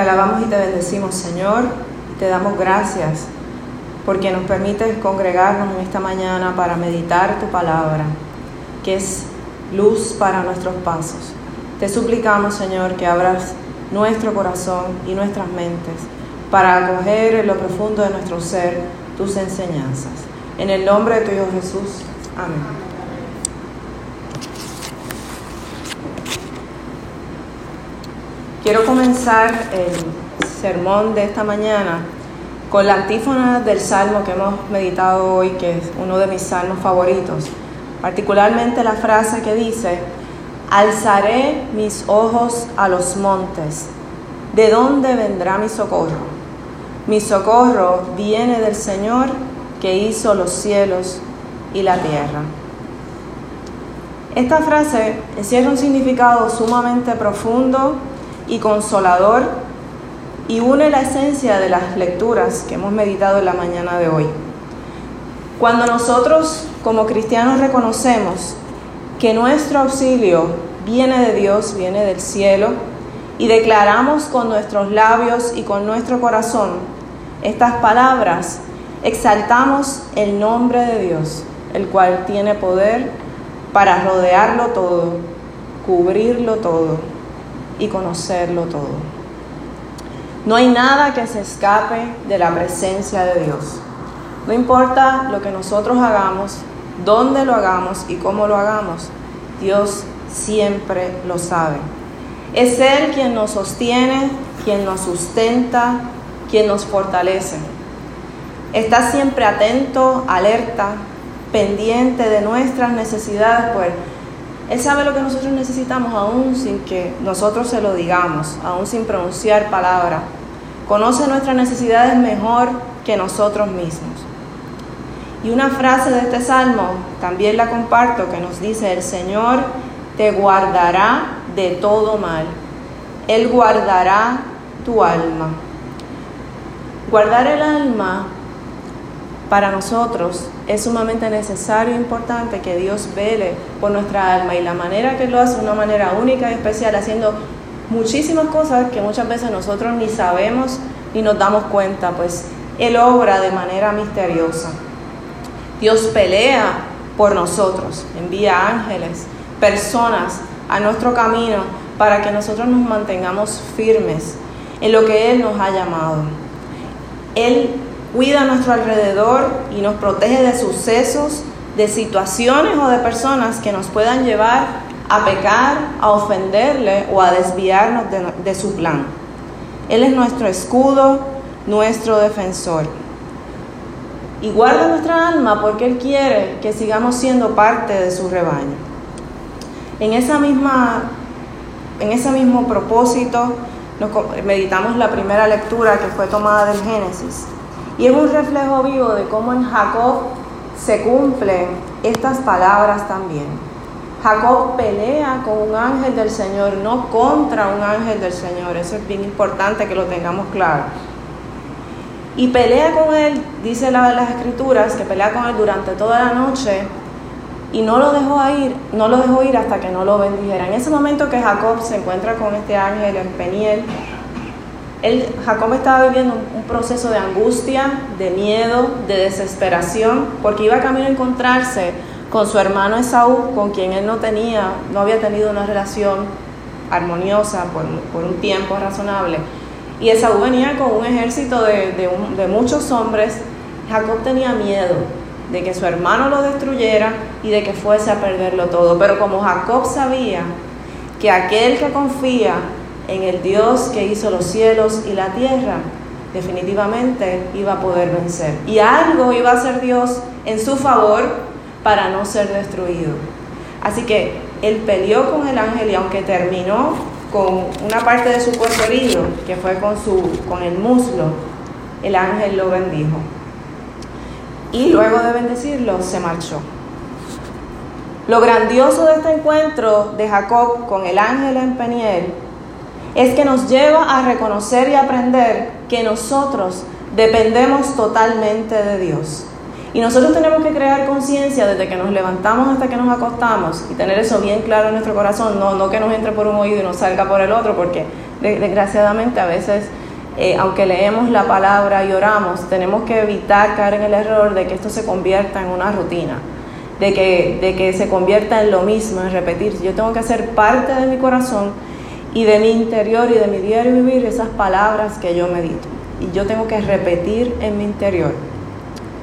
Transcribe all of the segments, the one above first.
Te alabamos y te bendecimos, Señor. Te damos gracias porque nos permites congregarnos en esta mañana para meditar tu palabra, que es luz para nuestros pasos. Te suplicamos, Señor, que abras nuestro corazón y nuestras mentes para acoger en lo profundo de nuestro ser tus enseñanzas. En el nombre de tu Hijo Jesús. Amén. Quiero comenzar el sermón de esta mañana con la antífona del salmo que hemos meditado hoy, que es uno de mis salmos favoritos, particularmente la frase que dice, alzaré mis ojos a los montes, ¿de dónde vendrá mi socorro? Mi socorro viene del Señor que hizo los cielos y la tierra. Esta frase encierra un significado sumamente profundo y consolador y une la esencia de las lecturas que hemos meditado en la mañana de hoy. Cuando nosotros como cristianos reconocemos que nuestro auxilio viene de Dios, viene del cielo, y declaramos con nuestros labios y con nuestro corazón estas palabras, exaltamos el nombre de Dios, el cual tiene poder para rodearlo todo, cubrirlo todo y conocerlo todo. No hay nada que se escape de la presencia de Dios. No importa lo que nosotros hagamos, dónde lo hagamos y cómo lo hagamos, Dios siempre lo sabe. Es Él quien nos sostiene, quien nos sustenta, quien nos fortalece. Está siempre atento, alerta, pendiente de nuestras necesidades, pues Él sabe lo que nosotros necesitamos aún sin que nosotros se lo digamos, aún sin pronunciar palabra. Conoce nuestras necesidades mejor que nosotros mismos. Y una frase de este salmo también la comparto que nos dice, el Señor te guardará de todo mal. Él guardará tu alma. Guardar el alma para nosotros es sumamente necesario e importante que Dios vele por nuestra alma y la manera que lo hace de una manera única y especial, haciendo muchísimas cosas que muchas veces nosotros ni sabemos ni nos damos cuenta, pues Él obra de manera misteriosa. Dios pelea por nosotros, envía ángeles, personas a nuestro camino para que nosotros nos mantengamos firmes en lo que Él nos ha llamado. Él cuida a nuestro alrededor y nos protege de sucesos, de situaciones o de personas que nos puedan llevar a pecar, a ofenderle o a desviarnos de, su plan. Él es nuestro escudo, nuestro defensor. Y guarda nuestra alma porque Él quiere que sigamos siendo parte de su rebaño. En, esa misma, en ese mismo propósito, meditamos la primera lectura que fue tomada del Génesis. Y es un reflejo vivo de cómo en Jacob se cumplen estas palabras también. Jacob pelea con un ángel del Señor, no contra un ángel del Señor. Eso es bien importante que lo tengamos claro. Y pelea con él, dice la, las escrituras, que pelea con él durante toda la noche y no lo dejó ir, no lo dejó ir hasta que no lo bendijera. En ese momento que Jacob se encuentra con este ángel en Peniel, él, Jacob estaba viviendo un, proceso de angustia, de miedo, de desesperación, porque iba camino a encontrarse con su hermano Esaú, con quien él no tenía, no había tenido una relación armoniosa por, un tiempo razonable. Y Esaú venía con un ejército de muchos hombres. Jacob tenía miedo, de que su hermano lo destruyera y de que fuese a perderlo todo. Pero como Jacob sabía que aquel que confía en el Dios que hizo los cielos y la tierra, definitivamente iba a poder vencer. Y algo iba a hacer Dios en su favor para no ser destruido. Así que él peleó con el ángel y aunque terminó con una parte de su cuerpo herido, que fue con, su, con el muslo, el ángel lo bendijo y luego de bendecirlo se marchó. Lo grandioso de este encuentro de Jacob con el ángel en Peniel es que nos lleva a reconocer y aprender que nosotros dependemos totalmente de Dios. Y nosotros tenemos que crear conciencia desde que nos levantamos hasta que nos acostamos y tener eso bien claro en nuestro corazón, no, no que nos entre por un oído y nos salga por el otro, porque desgraciadamente a veces, eh, aunque leemos la palabra y oramos, tenemos que evitar caer en el error de que esto se convierta en una rutina, de que, de que se convierta en lo mismo, en repetir. Yo tengo que hacer parte de mi corazón y de mi interior y de mi diario vivir esas palabras que yo medito. Y yo tengo que repetir en mi interior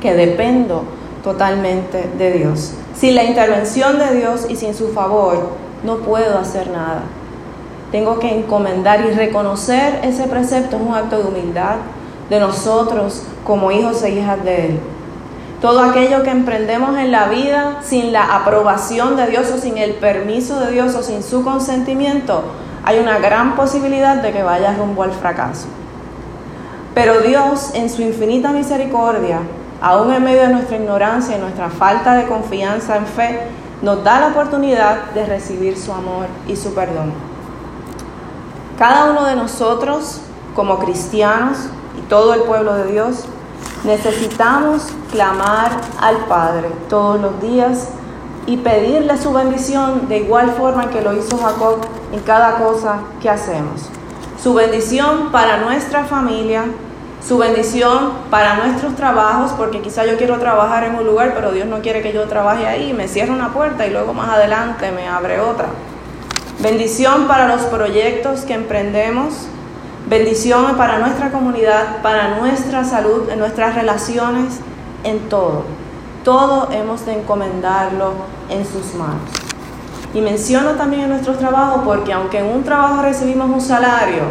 que dependo totalmente de Dios. Sin la intervención de Dios y sin su favor, no puedo hacer nada. Tengo que encomendar y reconocer ese precepto es un acto de humildad de nosotros como hijos e hijas de Él. Todo aquello que emprendemos en la vida sin la aprobación de Dios o sin el permiso de Dios o sin su consentimiento, hay una gran posibilidad de que vaya rumbo al fracaso. Pero Dios, en su infinita misericordia, aún en medio de nuestra ignorancia y nuestra falta de confianza en fe, nos da la oportunidad de recibir su amor y su perdón. Cada uno de nosotros, como cristianos y todo el pueblo de Dios, necesitamos clamar al Padre todos los días y pedirle su bendición de igual forma que lo hizo Jacob en cada cosa que hacemos. Su bendición para nuestra familia, su bendición para nuestros trabajos, porque quizá yo quiero trabajar en un lugar, pero Dios no quiere que yo trabaje ahí, me cierra una puerta y luego más adelante me abre otra. Bendición para los proyectos que emprendemos, bendición para nuestra comunidad, para nuestra salud, en nuestras relaciones, en todo. Todo hemos de encomendarlo en sus manos. Y menciono también nuestros trabajos porque aunque en un trabajo recibimos un salario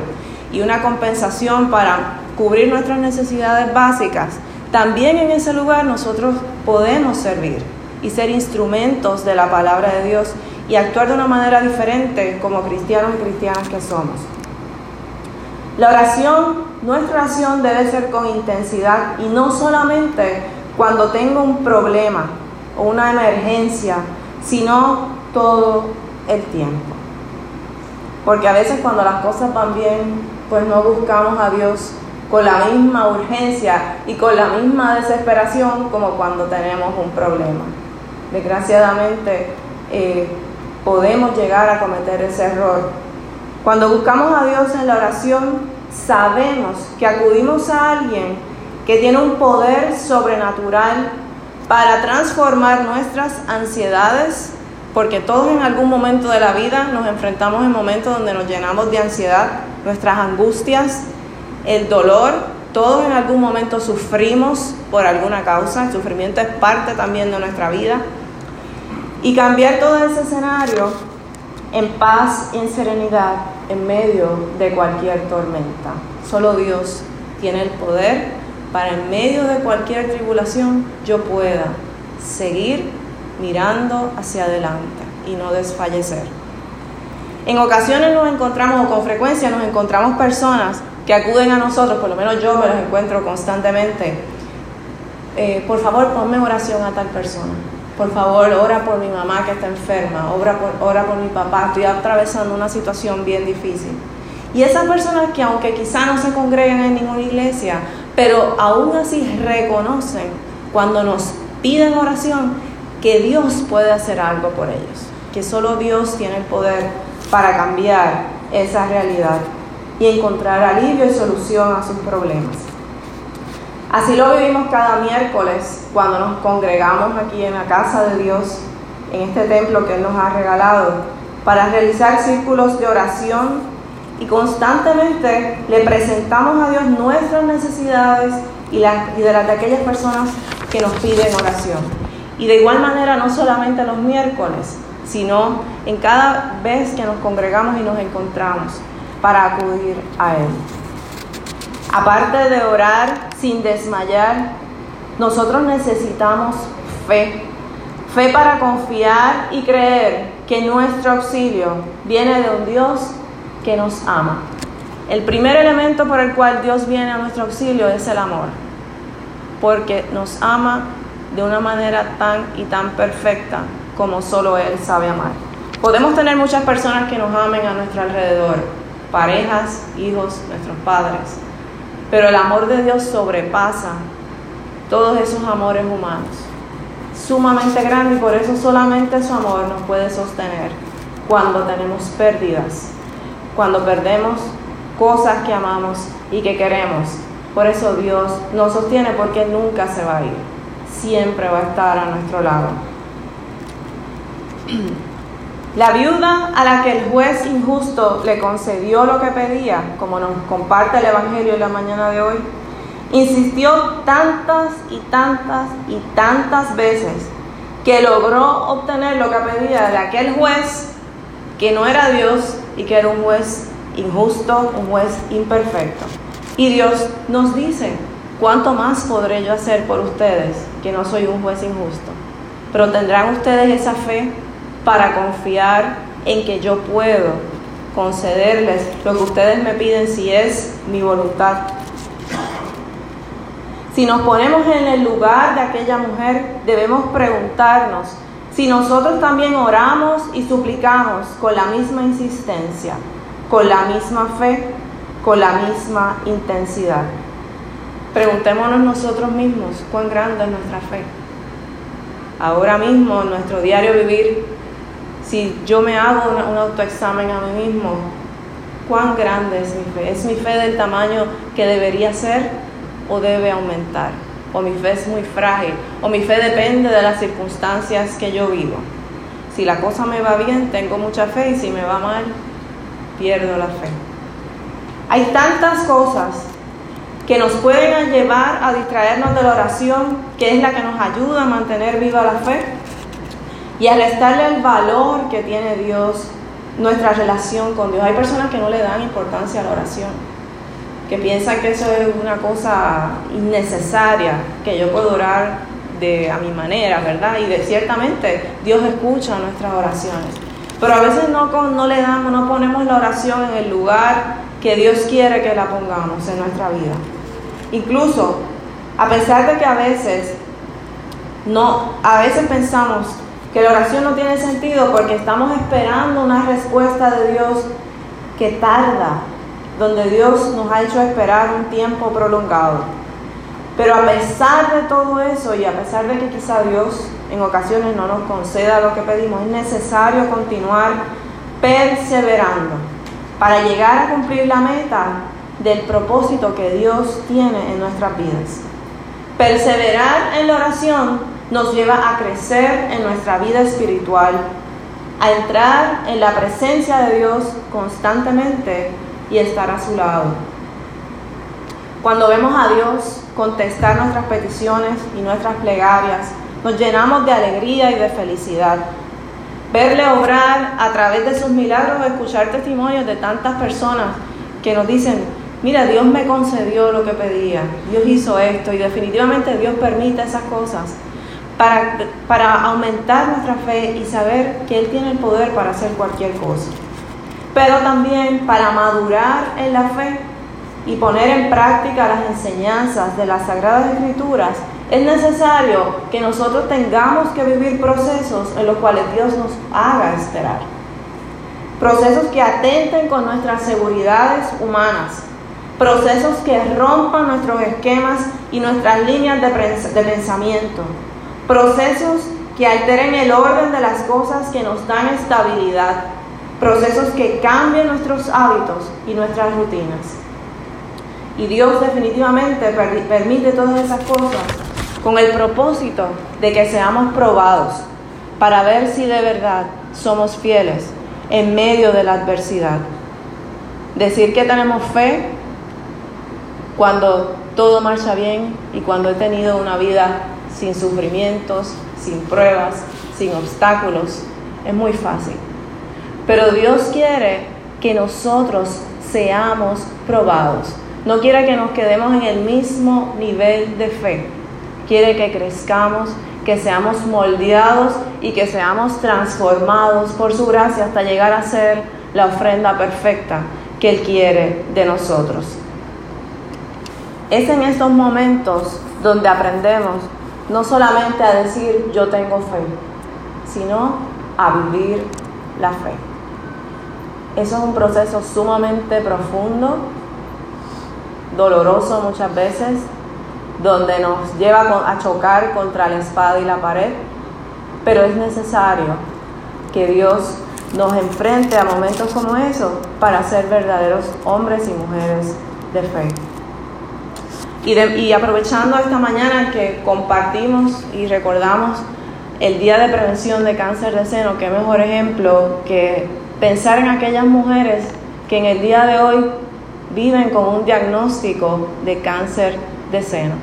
y una compensación para cubrir nuestras necesidades básicas, también en ese lugar nosotros podemos servir y ser instrumentos de la palabra de Dios y actuar de una manera diferente como cristianos y cristianas que somos. La oración, nuestra oración debe ser con intensidad y no solamente cuando tengo un problema o una emergencia, sino todo el tiempo. Porque a veces cuando las cosas van bien, pues no buscamos a Dios con la misma urgencia y con la misma desesperación como cuando tenemos un problema. Desgraciadamente eh, podemos llegar a cometer ese error. Cuando buscamos a Dios en la oración, sabemos que acudimos a alguien que tiene un poder sobrenatural para transformar nuestras ansiedades, porque todos en algún momento de la vida nos enfrentamos en momentos donde nos llenamos de ansiedad, nuestras angustias, el dolor, todos en algún momento sufrimos por alguna causa, el sufrimiento es parte también de nuestra vida. Y cambiar todo ese escenario en paz y en serenidad en medio de cualquier tormenta. Solo Dios tiene el poder para en medio de cualquier tribulación yo pueda seguir mirando hacia adelante y no desfallecer. En ocasiones nos encontramos, o con frecuencia nos encontramos personas que acuden a nosotros, por lo menos yo me los encuentro constantemente. Eh, por favor, ponme oración a tal persona. Por favor, ora por mi mamá que está enferma, ora por, ora por mi papá, estoy atravesando una situación bien difícil. Y esas personas que aunque quizá no se congregan en ninguna iglesia, pero aún así reconocen cuando nos piden oración que Dios puede hacer algo por ellos, que solo Dios tiene el poder para cambiar esa realidad y encontrar alivio y solución a sus problemas. Así lo vivimos cada miércoles cuando nos congregamos aquí en la casa de Dios, en este templo que Él nos ha regalado, para realizar círculos de oración y constantemente le presentamos a Dios nuestras necesidades y, y de las de aquellas personas que nos piden oración. Y de igual manera, no solamente los miércoles, sino en cada vez que nos congregamos y nos encontramos para acudir a Él. Aparte de orar sin desmayar, nosotros necesitamos fe. Fe para confiar y creer que nuestro auxilio viene de un Dios que nos ama. El primer elemento por el cual Dios viene a nuestro auxilio es el amor, porque nos ama de una manera tan y tan perfecta como solo Él sabe amar. Podemos tener muchas personas que nos amen a nuestro alrededor, parejas, hijos, nuestros padres. Pero el amor de Dios sobrepasa todos esos amores humanos. Sumamente grande y por eso solamente su amor nos puede sostener cuando tenemos pérdidas, cuando perdemos cosas que amamos y que queremos. Por eso Dios nos sostiene porque nunca se va a ir. Siempre va a estar a nuestro lado. La viuda a la que el juez injusto le concedió lo que pedía, como nos comparte el Evangelio en la mañana de hoy, insistió tantas y tantas y tantas veces que logró obtener lo que pedía de aquel juez que no era Dios y que era un juez injusto, un juez imperfecto. Y Dios nos dice, ¿cuánto más podré yo hacer por ustedes que no soy un juez injusto? Pero tendrán ustedes esa fe para confiar en que yo puedo concederles lo que ustedes me piden si es mi voluntad. Si nos ponemos en el lugar de aquella mujer, debemos preguntarnos si nosotros también oramos y suplicamos con la misma insistencia, con la misma fe, con la misma intensidad. Preguntémonos nosotros mismos cuán grande es nuestra fe. Ahora mismo, en nuestro diario vivir, si yo me hago un autoexamen a mí mismo, ¿cuán grande es mi fe? ¿Es mi fe del tamaño que debería ser o debe aumentar? ¿O mi fe es muy frágil? ¿O mi fe depende de las circunstancias que yo vivo? Si la cosa me va bien, tengo mucha fe y si me va mal, pierdo la fe. Hay tantas cosas que nos pueden llevar a distraernos de la oración, que es la que nos ayuda a mantener viva la fe, y al restarle el valor que tiene Dios, nuestra relación con Dios. Hay personas que no le dan importancia a la oración, que piensan que eso es una cosa innecesaria, que yo puedo orar de a mi manera, ¿verdad? Y ciertamente Dios escucha nuestras oraciones. Pero a veces no, no le damos, no ponemos la oración en el lugar que Dios quiere que la pongamos en nuestra vida. Incluso, a pesar de que a veces no, a veces pensamos que la oración no tiene sentido porque estamos esperando una respuesta de Dios que tarda, donde Dios nos ha hecho esperar un tiempo prolongado. Pero a pesar de todo eso y a pesar de que quizá Dios en ocasiones no nos conceda lo que pedimos, es necesario continuar perseverando para llegar a cumplir la meta del propósito que Dios tiene en nuestras vidas. Perseverar en la oración nos lleva a crecer en nuestra vida espiritual, a entrar en la presencia de Dios constantemente y estar a su lado. Cuando vemos a Dios contestar nuestras peticiones y nuestras plegarias, nos llenamos de alegría y de felicidad. Verle obrar a través de sus milagros, escuchar testimonios de tantas personas que nos dicen, mira, Dios me concedió lo que pedía, Dios hizo esto y definitivamente Dios permite esas cosas para, para aumentar nuestra fe y saber que Él tiene el poder para hacer cualquier cosa. Pero también para madurar en la fe y poner en práctica las enseñanzas de las Sagradas Escrituras, es necesario que nosotros tengamos que vivir procesos en los cuales Dios nos haga esperar. Procesos que atenten con nuestras seguridades humanas. Procesos que rompan nuestros esquemas y nuestras líneas de, pensamiento procesos que alteren el orden de las cosas que nos dan estabilidad, procesos que cambien nuestros hábitos y nuestras rutinas. Y Dios definitivamente permite todas esas cosas con el propósito de que seamos probados para ver si de verdad somos fieles en medio de la adversidad. Decir que tenemos fe cuando todo marcha bien y cuando he tenido una vida sin sufrimientos, sin pruebas, sin obstáculos. Es muy fácil. Pero Dios quiere que nosotros seamos probados. No quiere que nos quedemos en el mismo nivel de fe. Quiere que crezcamos, que seamos moldeados y que seamos transformados por su gracia hasta llegar a ser la ofrenda perfecta que Él quiere de nosotros. Es en estos momentos donde aprendemos no solamente a decir yo tengo fe, sino a vivir la fe. Eso es un proceso sumamente profundo, doloroso muchas veces, donde nos lleva a chocar contra la espada y la pared, pero es necesario que Dios nos enfrente a momentos como esos para ser verdaderos hombres y mujeres de fe. Y, aprovechando esta mañana que compartimos y recordamos el Día de Prevención de Cáncer de Seno, qué mejor ejemplo que pensar en aquellas mujeres que en el día de hoy viven con un diagnóstico de cáncer de seno.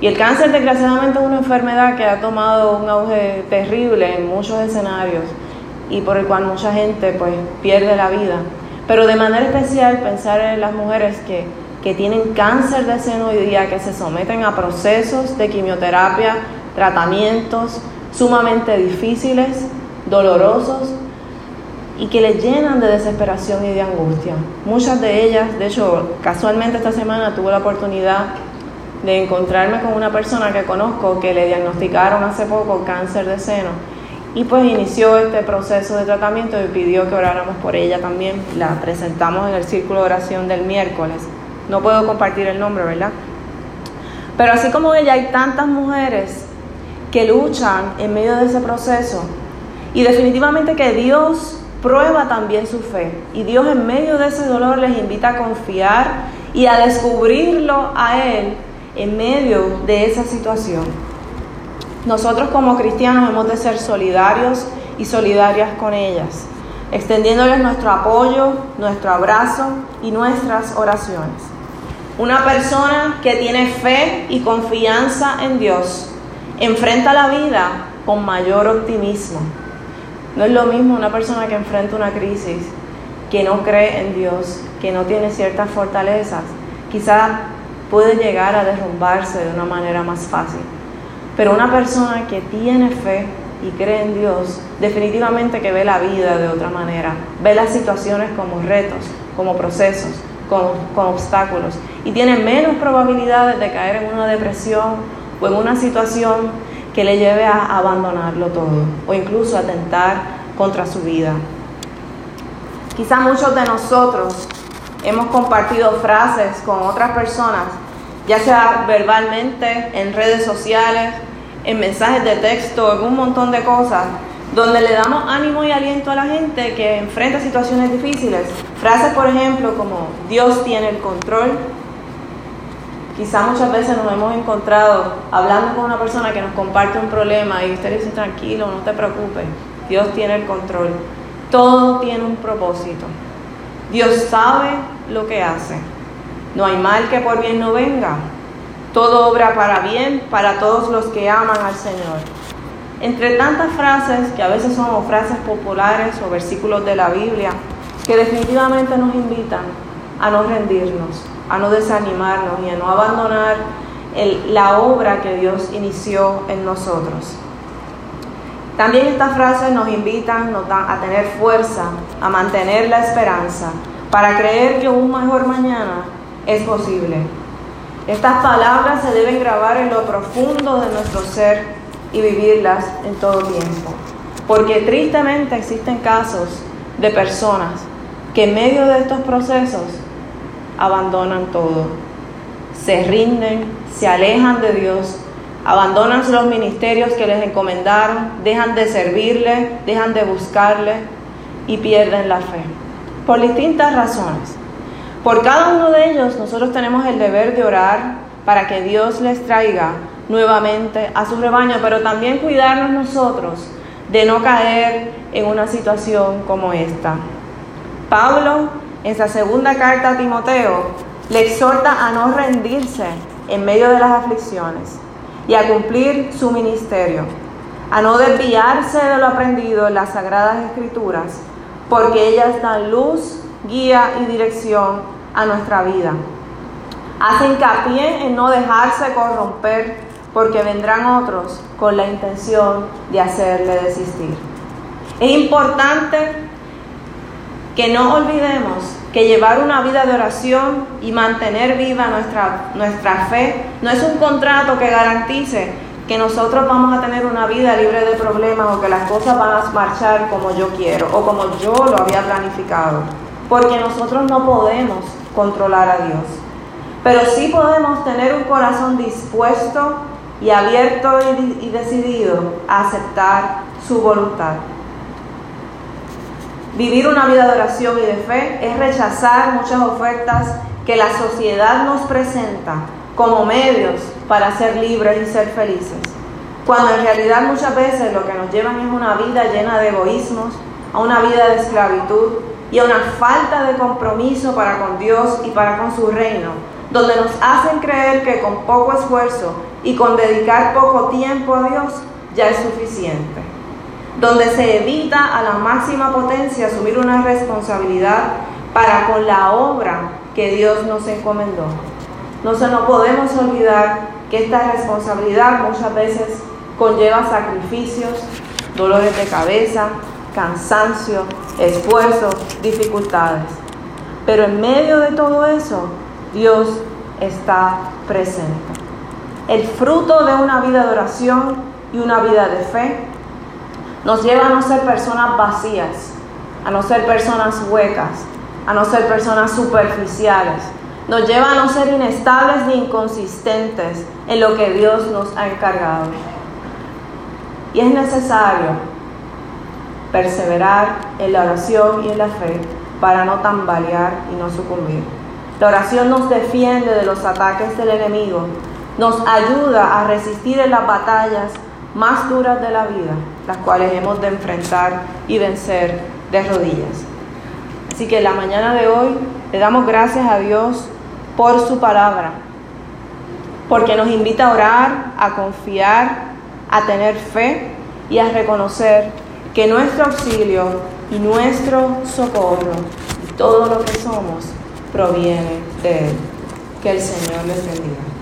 Y el cáncer desgraciadamente es una enfermedad que ha tomado un auge terrible en muchos escenarios y por el cual mucha gente pues pierde la vida. Pero de manera especial pensar en las mujeres que, que tienen cáncer de seno hoy día, que se someten a procesos de quimioterapia, tratamientos sumamente difíciles, dolorosos y que les llenan de desesperación y de angustia. Muchas de ellas, de hecho, casualmente esta semana tuve la oportunidad de encontrarme con una persona que conozco que le diagnosticaron hace poco cáncer de seno y pues inició este proceso de tratamiento y pidió que oráramos por ella también. La presentamos en el círculo de oración del miércoles. No puedo compartir el nombre, ¿verdad? Pero así como ella hay tantas mujeres que luchan en medio de ese proceso y definitivamente que Dios prueba también su fe y Dios en medio de ese dolor les invita a confiar y a descubrirlo a Él en medio de esa situación. Nosotros como cristianos hemos de ser solidarios y solidarias con ellas, extendiéndoles nuestro apoyo, nuestro abrazo y nuestras oraciones. Una persona que tiene fe y confianza en Dios enfrenta la vida con mayor optimismo. No es lo mismo una persona que enfrenta una crisis, que no cree en Dios, que no tiene ciertas fortalezas. Quizás puede llegar a derrumbarse de una manera más fácil. Pero una persona que tiene fe y cree en Dios, definitivamente que ve la vida de otra manera, ve las situaciones como retos, como procesos, como, obstáculos, y tiene menos probabilidades de caer en una depresión o en una situación que le lleve a abandonarlo todo o incluso a atentar contra su vida. Quizá muchos de nosotros hemos compartido frases con otras personas, ya sea verbalmente, en redes sociales, en mensajes de texto, en un montón de cosas, donde le damos ánimo y aliento a la gente que enfrenta situaciones difíciles. Frases, por ejemplo, como Dios tiene el control. Quizá muchas veces nos hemos encontrado hablando con una persona que nos comparte un problema y usted dice, tranquilo, no te preocupes, Dios tiene el control. Todo tiene un propósito. Dios sabe lo que hace. No hay mal que por bien no venga. Todo obra para bien para todos los que aman al Señor. Entre tantas frases, que a veces son frases populares o versículos de la Biblia, que definitivamente nos invitan a no rendirnos, a no desanimarnos y a no abandonar la obra que Dios inició en nosotros. También estas frases nos invitan a tener fuerza, a mantener la esperanza, para creer que un mejor mañana es posible. Estas palabras se deben grabar en lo profundo de nuestro ser y vivirlas en todo tiempo. Porque tristemente existen casos de personas que en medio de estos procesos abandonan todo, se rinden, se alejan de Dios abandonan los ministerios que les encomendaron, dejan de servirle, dejan de buscarle y pierden la fe. Por distintas razones. Por cada uno de ellos nosotros tenemos el deber de orar para que Dios les traiga nuevamente a su rebaño, pero también cuidarnos nosotros de no caer en una situación como esta. Pablo, en su segunda carta a Timoteo, le exhorta a no rendirse en medio de las aflicciones y a cumplir su ministerio, a no desviarse de lo aprendido en las sagradas escrituras, porque ellas dan luz, guía y dirección a nuestra vida. Hace hincapié en no dejarse corromper, porque vendrán otros con la intención de hacerle desistir. Es importante que no olvidemos que llevar una vida de oración y mantener viva nuestra, nuestra fe no es un contrato que garantice que nosotros vamos a tener una vida libre de problemas o que las cosas van a marchar como yo quiero o como yo lo había planificado. Porque nosotros no podemos controlar a Dios. Pero sí podemos tener un corazón dispuesto y abierto y, decidido a aceptar su voluntad. Vivir una vida de oración y de fe es rechazar muchas ofertas que la sociedad nos presenta como medios para ser libres y ser felices, cuando en realidad muchas veces lo que nos llevan es una vida llena de egoísmos, a una vida de esclavitud y a una falta de compromiso para con Dios y para con su reino, donde nos hacen creer que con poco esfuerzo y con dedicar poco tiempo a Dios ya es suficiente donde se evita a la máxima potencia asumir una responsabilidad para con la obra que Dios nos encomendó. No se nos podemos olvidar que esta responsabilidad muchas veces conlleva sacrificios, dolores de cabeza, cansancio, esfuerzo, dificultades. Pero en medio de todo eso, Dios está presente. El fruto de una vida de oración y una vida de fe nos lleva a no ser personas vacías, a no ser personas huecas, a no ser personas superficiales. Nos lleva a no ser inestables ni inconsistentes en lo que Dios nos ha encargado. Y es necesario perseverar en la oración y en la fe para no tambalear y no sucumbir. La oración nos defiende de los ataques del enemigo, nos ayuda a resistir en las batallas más duras de la vida, las cuales hemos de enfrentar y vencer de rodillas. Así que la mañana de hoy le damos gracias a Dios por su palabra, porque nos invita a orar, a confiar, a tener fe y a reconocer que nuestro auxilio y nuestro socorro y todo lo que somos proviene de Él. Que el Señor les bendiga.